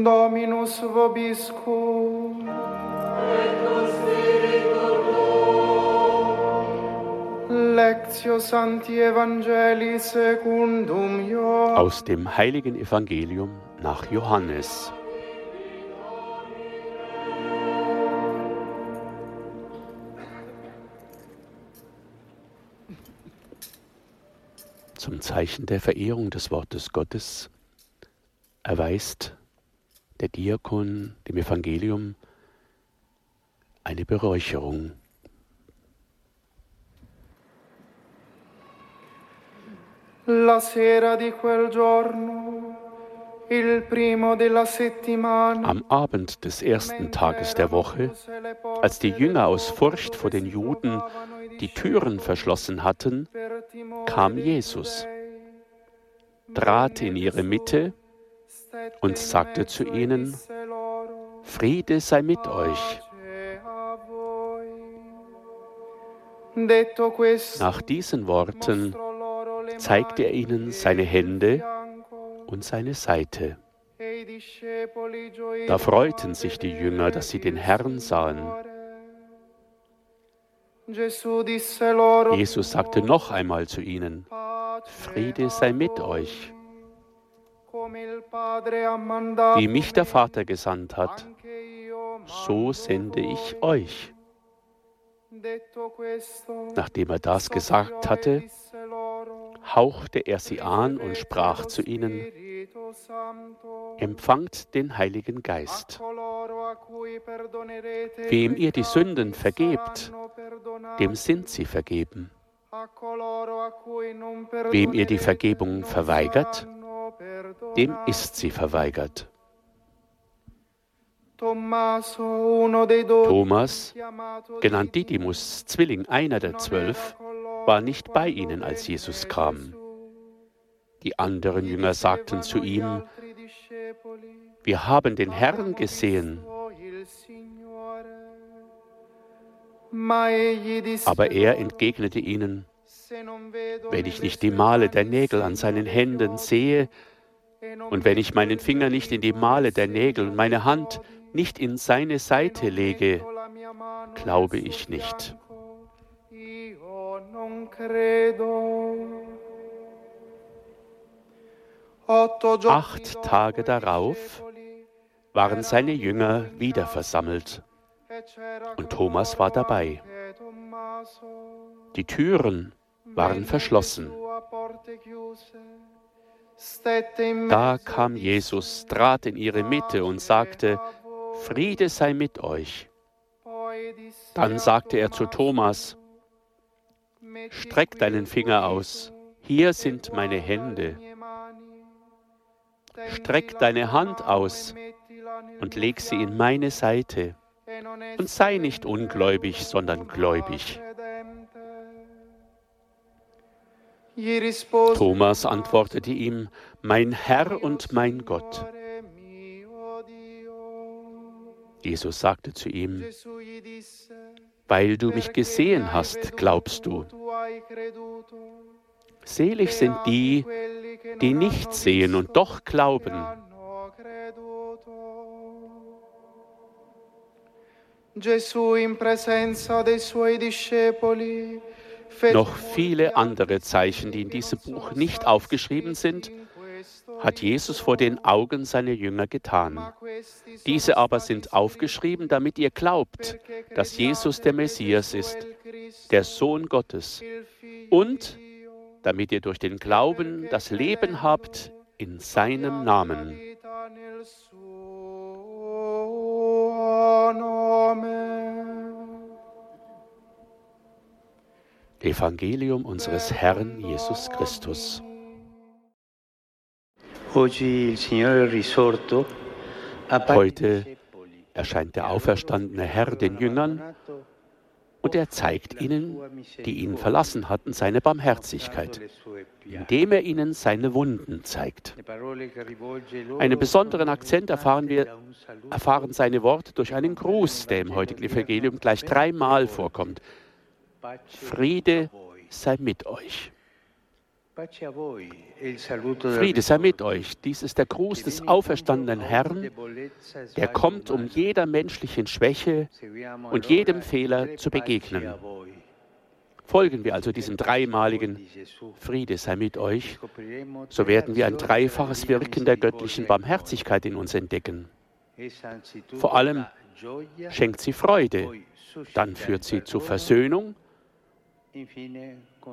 Dominus vobiscum. Lectio Sancti Evangelii secundum Johannes. Aus dem heiligen Evangelium nach Johannes. Zum Zeichen der Verehrung des Wortes Gottes erweist der Diakon dem Evangelium eine Beräucherung. La sera di quel giorno, il primo della settimana, Am Abend des ersten Tages der Woche, als die Jünger aus Furcht vor den Juden die Türen verschlossen hatten, kam Jesus, trat in ihre Mitte und sagte zu ihnen, Friede sei mit euch. Nach diesen Worten zeigte er ihnen seine Hände und seine Seite. Da freuten sich die Jünger, dass sie den Herrn sahen. Jesus sagte noch einmal zu ihnen, Friede sei mit euch. Wie mich der Vater gesandt hat, so sende ich euch. Nachdem er das gesagt e hatte, hauchte er sie an und Ricevete sprach zu ihnen, empfangt den Heiligen Geist. Wem ihr die Sünden vergebt. Dem sind sie vergeben. Wem ihr die Vergebung verweigert, Dem ist sie verweigert. Thomas, genannt Didymus, Zwilling einer der Zwölf, war nicht bei ihnen, als Jesus kam. Die anderen Jünger sagten zu ihm, wir haben den Herrn gesehen. Aber er entgegnete ihnen, wenn ich nicht die Male der Nägel an seinen Händen sehe und wenn ich meinen Finger nicht in die Male der Nägel und meine Hand nicht in seine Seite lege, glaube ich nicht. Acht Tage darauf waren seine Jünger wieder versammelt. Und Thomas war dabei. Die Türen waren verschlossen. Da kam Jesus, trat in ihre Mitte und "Pace sagte, a voi." Friede sei mit euch. Dann sagte er zu Thomas, "Metti Streck deinen Finger aus, hier sind meine Hände. Streck deine Hand aus und leg sie in meine Seite. Und sei nicht ungläubig, sondern gläubig. Thomas antwortete ihm, Mein Herr und mein Gott. Jesus sagte zu ihm, Weil du mich "Perché mi gesehen hast, glaubst du. Selig sind die, die nicht sehen und doch glauben. Gesù in presenza dei suoi discepoli Noch viele andere Zeichen, die in diesem Buch nicht aufgeschrieben sind, hat Jesus vor den Augen seiner Jünger getan. Diese aber sind aufgeschrieben, damit ihr glaubt, dass Jesus der Messias ist, der Sohn Gottes, und damit ihr durch den Glauben das Leben habt in seinem Namen. Evangelium unseres Herrn Jesus Christus. Heute erscheint der auferstandene Herr den Jüngern und er zeigt ihnen, die ihn verlassen hatten, seine Barmherzigkeit, indem er ihnen seine Wunden zeigt. Einen besonderen Akzent erfahren, wir, erfahren seine Worte durch einen Gruß, der im heutigen Evangelium gleich dreimal vorkommt. Friede sei mit euch. Friede sei mit euch. Dies ist der Gruß des auferstandenen Herrn, der kommt, um jeder menschlichen Schwäche und jedem Fehler zu begegnen. Folgen wir also diesem dreimaligen Friede sei mit euch, so werden wir ein dreifaches Wirken der göttlichen Barmherzigkeit in uns entdecken. Vor allem schenkt sie Freude, dann führt sie zu Versöhnung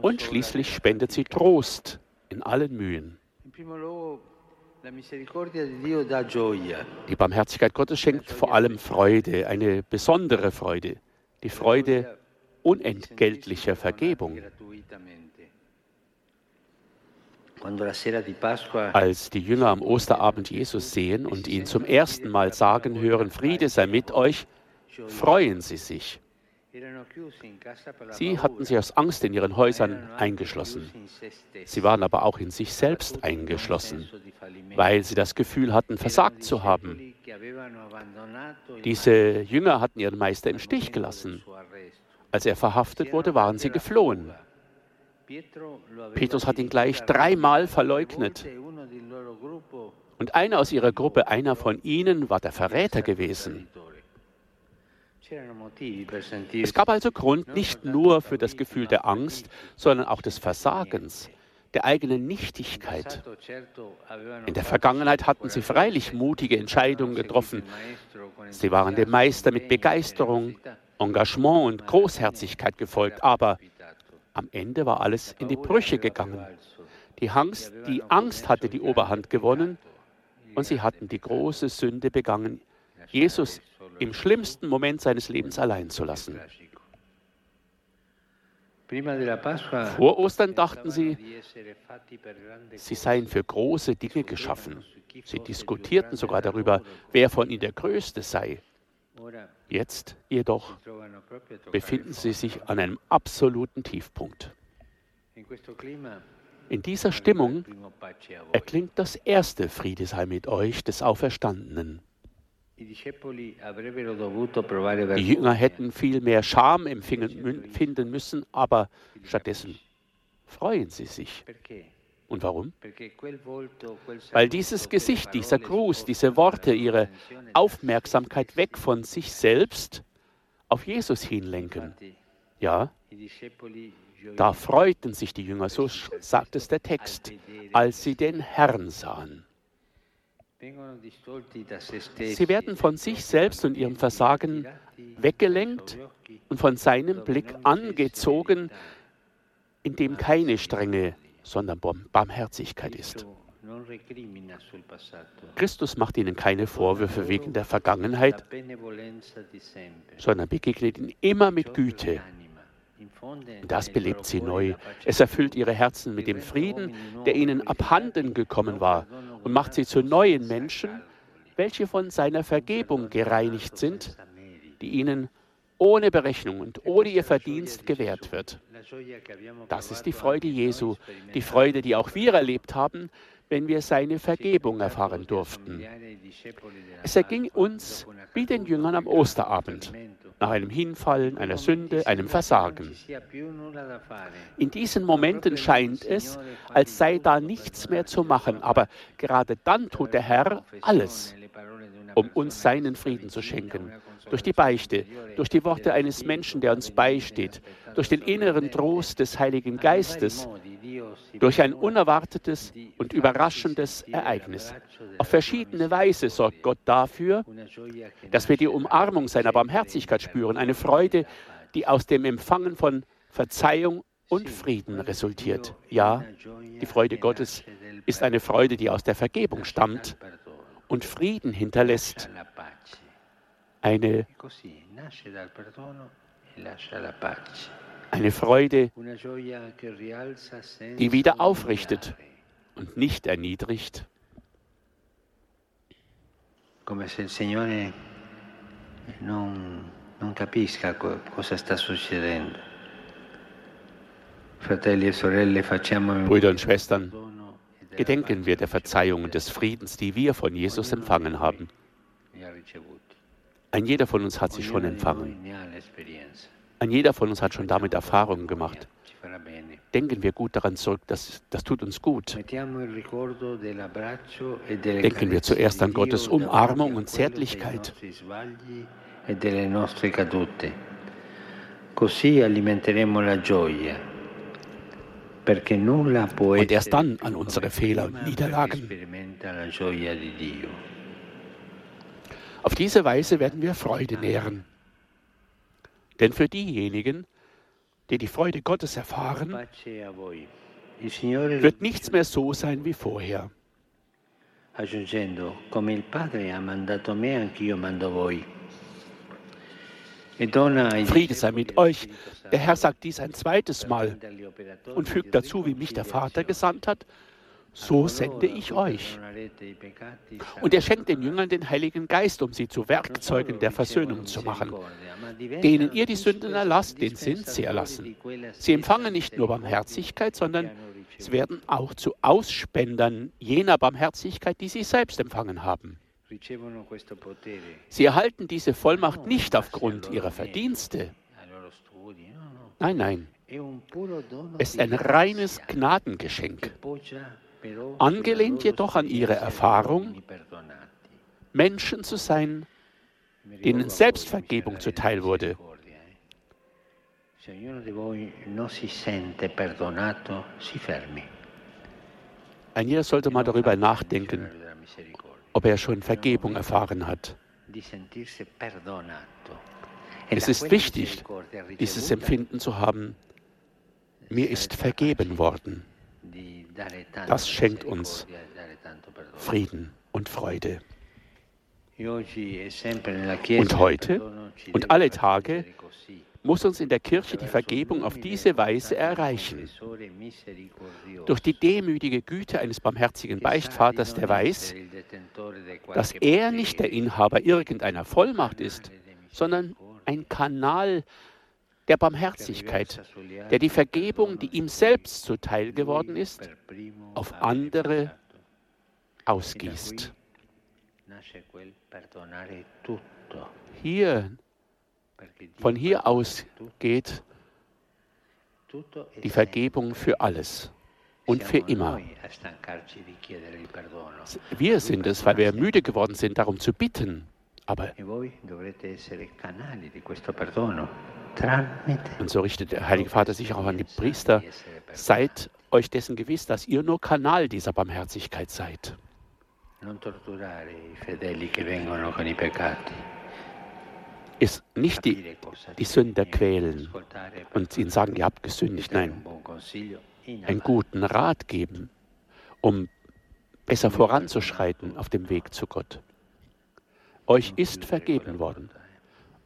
und schließlich spendet sie Trost in allen Mühen. Die Barmherzigkeit Gottes schenkt vor allem Freude, eine besondere Freude, die Freude unentgeltlicher Vergebung. Als die Jünger am Osterabend Jesus sehen und ihn zum ersten Mal sagen hören, Friede sei mit euch, freuen sie sich. Sie hatten sich aus Angst in ihren Häusern eingeschlossen. Sie waren aber auch in sich selbst eingeschlossen, weil sie das Gefühl hatten, versagt zu haben. Diese Jünger hatten ihren Meister im Stich gelassen. Als er verhaftet wurde, waren sie geflohen. Petrus hat ihn gleich dreimal verleugnet. Und einer aus ihrer Gruppe, einer von ihnen, war der Verräter gewesen. Es gab also Grund nicht nur für das Gefühl der Angst, sondern auch des Versagens, der eigenen Nichtigkeit. In der Vergangenheit hatten sie freilich mutige Entscheidungen getroffen. Sie waren dem Meister mit Begeisterung, Engagement und Großherzigkeit gefolgt, aber am Ende war alles in die Brüche gegangen. Die Angst, die Angst hatte die Oberhand gewonnen und sie hatten die große Sünde begangen, Jesus im schlimmsten Moment seines Lebens allein zu lassen. Vor Ostern dachten sie, sie seien für große Dinge geschaffen. Sie diskutierten sogar darüber, wer von ihnen der Größte sei. Jetzt jedoch befinden sie sich an einem absoluten Tiefpunkt. In dieser Stimmung erklingt das erste Friede sei mit euch des Auferstandenen. Die Jünger hätten viel mehr Scham empfinden müssen, aber stattdessen freuen sie sich. Und warum? Weil dieses Gesicht, dieser Gruß, diese Worte ihre Aufmerksamkeit weg von sich selbst auf Jesus hinlenken. Ja, da freuten sich die Jünger, so sagt es der Text, als sie den Herrn sahen. Sie werden von sich selbst und ihrem Versagen weggelenkt und von seinem Blick angezogen, in dem keine Strenge sondern Barmherzigkeit ist. Christus macht ihnen keine Vorwürfe wegen der Vergangenheit, sondern begegnet ihnen immer mit Güte. Das belebt sie neu. Es erfüllt ihre Herzen mit dem Frieden, der ihnen abhanden gekommen war, und macht sie zu neuen Menschen, welche von seiner Vergebung gereinigt sind, die ihnen ohne Berechnung und ohne ihr Verdienst gewährt wird. Das ist die Freude Jesu, die Freude, die auch wir erlebt haben, wenn wir seine Vergebung erfahren durften. Es erging uns wie den Jüngern am Osterabend, nach einem Hinfallen, einer Sünde, einem Versagen. In diesen Momenten scheint es, als sei da nichts mehr zu machen, aber gerade dann tut der Herr alles, um uns seinen Frieden zu schenken durch die Beichte, durch die Worte eines Menschen, der uns beisteht, durch den inneren Trost des Heiligen Geistes, durch ein unerwartetes und überraschendes Ereignis. Auf verschiedene Weise sorgt Gott dafür, dass wir die Umarmung seiner Barmherzigkeit spüren, eine Freude, die aus dem Empfangen von Verzeihung und Frieden resultiert. Ja, die Freude Gottes ist eine Freude, die aus der Vergebung stammt und Frieden hinterlässt eine, eine Freude, die wieder aufrichtet und nicht erniedrigt. Come se il Signore non, non capisca cosa sta succedendo. Fratelli e sorelle, facciamo Brüder und Schwestern, gedenken wir der Verzeihung und des Friedens, die wir von Jesus empfangen haben. Ein jeder von uns hat sie schon empfangen. Ein jeder von uns hat schon damit Erfahrungen gemacht. denken wir gut daran zurück, das, das tut uns gut. e Denken wir zuerst an Gottes Umarmung und Zärtlichkeit. e Und erst dann an unsere Fehler und Niederlagen. Auf diese Weise werden wir Freude nähren. Denn für diejenigen, die die Freude Gottes erfahren, wird nichts mehr so sein wie vorher. aggiungendo, come il Padre ha mandato me, anch'io mando voi. E Friede sei mit euch. Der Herr sagt dies ein zweites Mal und fügt dazu, wie mich der Vater gesandt hat, so sende ich euch. Und er schenkt den Jüngern den Heiligen Geist, um sie zu Werkzeugen der Versöhnung zu machen. Denen ihr die Sünden erlasst, den sind sie erlassen. Sie empfangen nicht nur Barmherzigkeit, sondern sie werden auch zu Ausspendern jener Barmherzigkeit, die sie selbst empfangen haben. Sie erhalten diese Vollmacht nicht aufgrund ihrer Verdienste. Nein, nein, es ist ein reines Gnadengeschenk, angelehnt jedoch an ihre Erfahrung, Menschen zu sein, denen Selbstvergebung zuteil wurde. Ein jeder sollte mal darüber nachdenken, ob er schon Vergebung erfahren hat. Es ist wichtig, dieses Empfinden zu haben, mir ist vergeben worden. Das schenkt uns. Frieden und Freude. E Und heute und alle Tage muss uns in der Kirche die Vergebung auf diese Weise erreichen. Durch die demütige Güte eines barmherzigen Beichtvaters, der weiß, dass er nicht der Inhaber irgendeiner Vollmacht ist, sondern ein Kanal der Barmherzigkeit, der die Vergebung, die ihm selbst zuteil geworden ist, auf andere ausgießt. Hier, von hier aus geht e die. Vergebung für alles und für immer. Wir sind es, weil wir müde geworden sind, darum zu bitten. Aber, Und so richtet der Heilige Vater sich auch an die Priester, seid euch dessen gewiss, dass ihr nur Kanal dieser Barmherzigkeit seid. Ist nicht die, die Sünder quälen und ihnen sagen, ihr habt gesündigt. Nein, einen guten Rat geben, um besser voranzuschreiten auf dem Weg zu Gott. Euch ist vergeben worden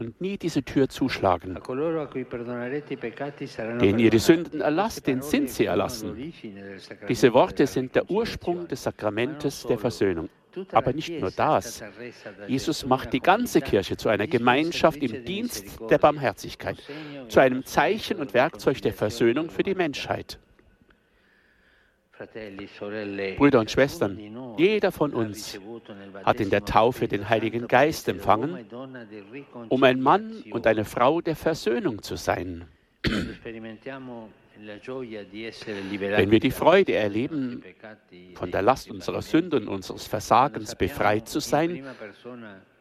und nie diese Tür zuschlagen. Denen ihr die. Sünden erlasst, parole sind sie erlassen. Diese Worte sind der Ursprung des Sakramentes der Versöhnung. Aber nicht nur das. Jesus macht die ganze Kirche zu einer Gemeinschaft im Dienst der Barmherzigkeit, zu einem Zeichen und Werkzeug der Versöhnung für die Menschheit. Brüder und Schwestern, jeder von uns hat in der Taufe den Heiligen Geist empfangen, um ein Mann und eine Frau der Versöhnung zu sein. Wenn wir die Freude erleben, von der Last unserer Sünden und unseres Versagens befreit zu sein,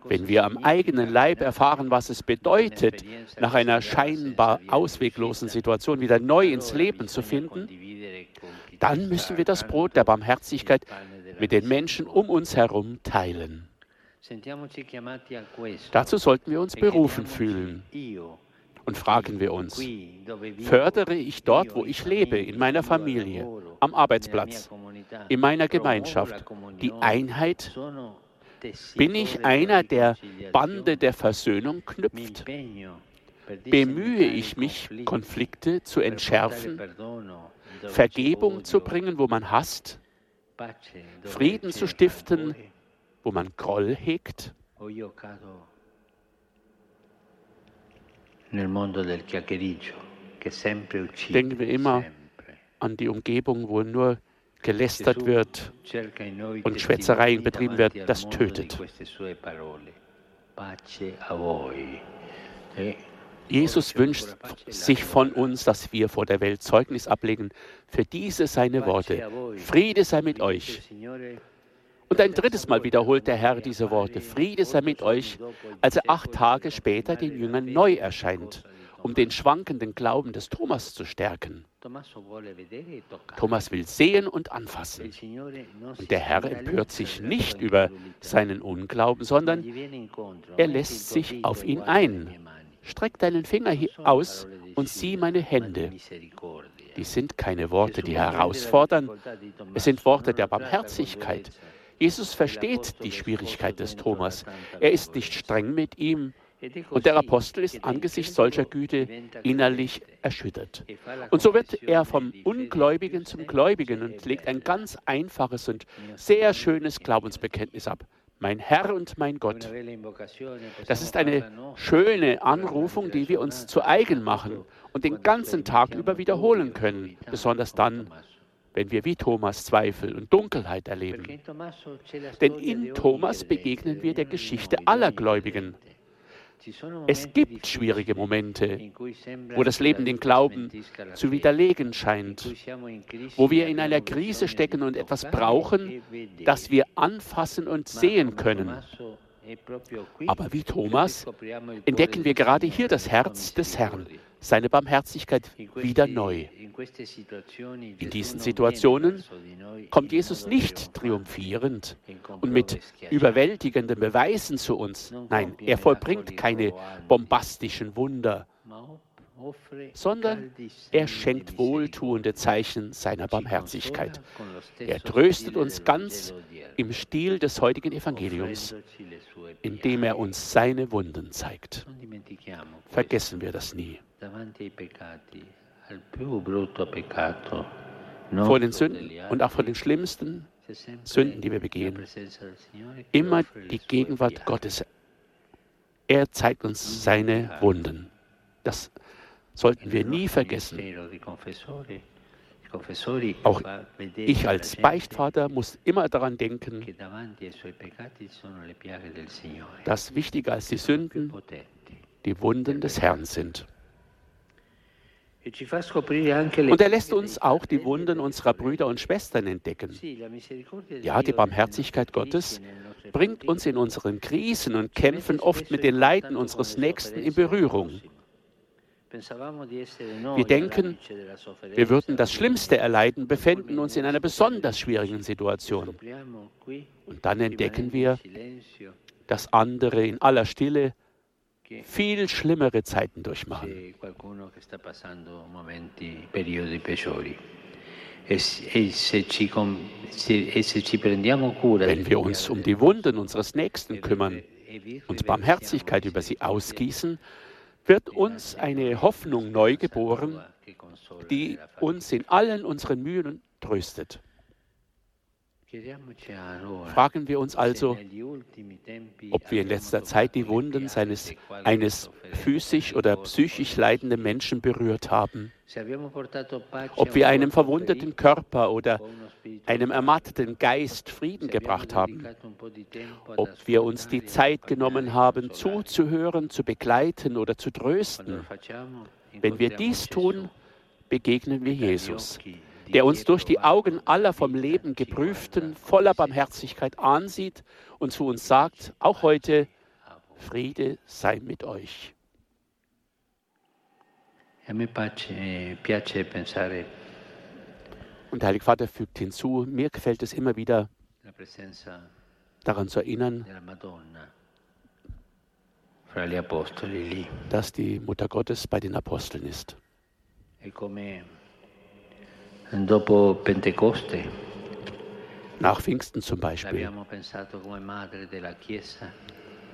wenn wir am eigenen Leib erfahren, was es bedeutet, nach einer scheinbar ausweglosen Situation wieder neu ins Leben zu finden, dann müssen wir das Brot der Barmherzigkeit mit den Menschen um uns herum teilen. Dazu sollten wir uns berufen fühlen und fragen wir uns, fördere ich dort, wo ich lebe, in meiner Familie, am Arbeitsplatz, in meiner Gemeinschaft, die Einheit? Bin ich einer, der Bande der Versöhnung knüpft? Bemühe ich mich, Konflikte zu entschärfen, Vergebung zu bringen, wo man hasst, Frieden zu stiften, wo man Groll hegt? Denken wir immer an die Umgebung, wo nur gelästert wird und Schwätzereien betrieben wird, das tötet. Pace a voi. Jesus wünscht sich von uns, dass wir vor der Welt Zeugnis ablegen für diese seine Worte. Friede sei mit euch. Und ein drittes Mal wiederholt der Herr diese Worte. Friede sei mit euch, als er acht Tage später den Jüngern neu erscheint, um den schwankenden Glauben des Thomas zu stärken. Thomas will sehen und anfassen. Und der Herr empört sich nicht über seinen Unglauben, sondern er lässt sich auf ihn ein. Streck deinen Finger aus und sieh meine Hände. Dies sind keine Worte, die herausfordern, es sind Worte der Barmherzigkeit. Jesus versteht die Schwierigkeit des Thomas. Er ist nicht streng mit ihm und der Apostel ist angesichts solcher Güte innerlich erschüttert. Und so wird er vom Ungläubigen zum Gläubigen und legt ein ganz einfaches und sehr schönes Glaubensbekenntnis ab mein Herr und mein Gott. Das ist eine schöne Anrufung, die wir uns zu eigen machen und den ganzen Tag über wiederholen können, besonders dann, wenn wir wie Thomas Zweifel und Dunkelheit erleben. Denn in Thomas begegnen wir der Geschichte aller Gläubigen. Es gibt schwierige Momente, wo das Leben den Glauben zu widerlegen scheint, wo wir in einer Krise stecken und etwas brauchen, das wir anfassen und sehen können. Aber wie Thomas entdecken wir gerade hier das Herz des Herrn, seine Barmherzigkeit wieder neu. In diesen Situationen kommt Jesus nicht triumphierend und mit überwältigenden Beweisen zu uns. Nein, er vollbringt keine bombastischen Wunder, sondern er schenkt wohltuende Zeichen seiner Barmherzigkeit. Er tröstet uns ganz im Stil des heutigen Evangeliums, indem er uns seine Wunden zeigt. Vergessen wir das nie. Vor den Sünden und auch vor den schlimmsten Sünden, die wir begehen, immer die Gegenwart Gottes. Er zeigt uns seine Wunden. Das sollten wir nie vergessen. Auch ich als Beichtvater muss immer daran denken, dass wichtiger als die Sünden die Wunden des Herrn sind. Und er lässt uns auch die Wunden unserer Brüder und Schwestern entdecken. Ja, die Barmherzigkeit Gottes bringt uns in unseren Krisen und Kämpfen oft mit den Leiden unseres Nächsten in Berührung. Wir denken, wir würden das Schlimmste erleiden, befänden uns in einer besonders schwierigen Situation. Und dann entdecken wir, dass andere in aller Stille viel schlimmere Zeiten durchmachen. Wenn wir uns um die Wunden unseres Nächsten kümmern und Barmherzigkeit über sie ausgießen, wird uns eine Hoffnung neu geboren, die uns in allen unseren Mühen tröstet. Fragen wir uns also, ob wir in letzter Zeit die Wunden seines, eines physisch oder psychisch leidenden Menschen berührt haben, ob wir einem verwundeten Körper oder einem ermatteten Geist Frieden gebracht haben, ob wir uns die Zeit genommen haben, zuzuhören, zu begleiten oder zu trösten. Wenn wir dies tun, begegnen wir Jesus der uns durch die Augen aller vom Leben geprüften voller Barmherzigkeit ansieht und zu uns sagt, auch heute, Friede sei mit euch. Und der Heilige Vater fügt hinzu, mir gefällt es immer wieder, daran zu erinnern, dass die Mutter Gottes bei den Aposteln ist. Pentecoste. Nach Pfingsten zum Beispiel.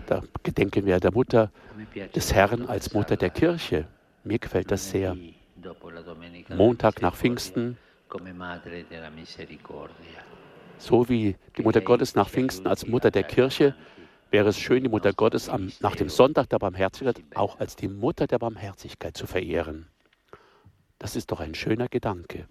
Da gedenken wir der Mutter des Herrn als Mutter der Kirche. Mir gefällt das sehr. Montag nach Pfingsten, so wie die Mutter Gottes nach Pfingsten als Mutter der Kirche, wäre es schön, die Mutter Gottes am, nach dem Sonntag der Barmherzigkeit auch als die Mutter der Barmherzigkeit zu verehren. Das ist doch ein schöner Gedanke.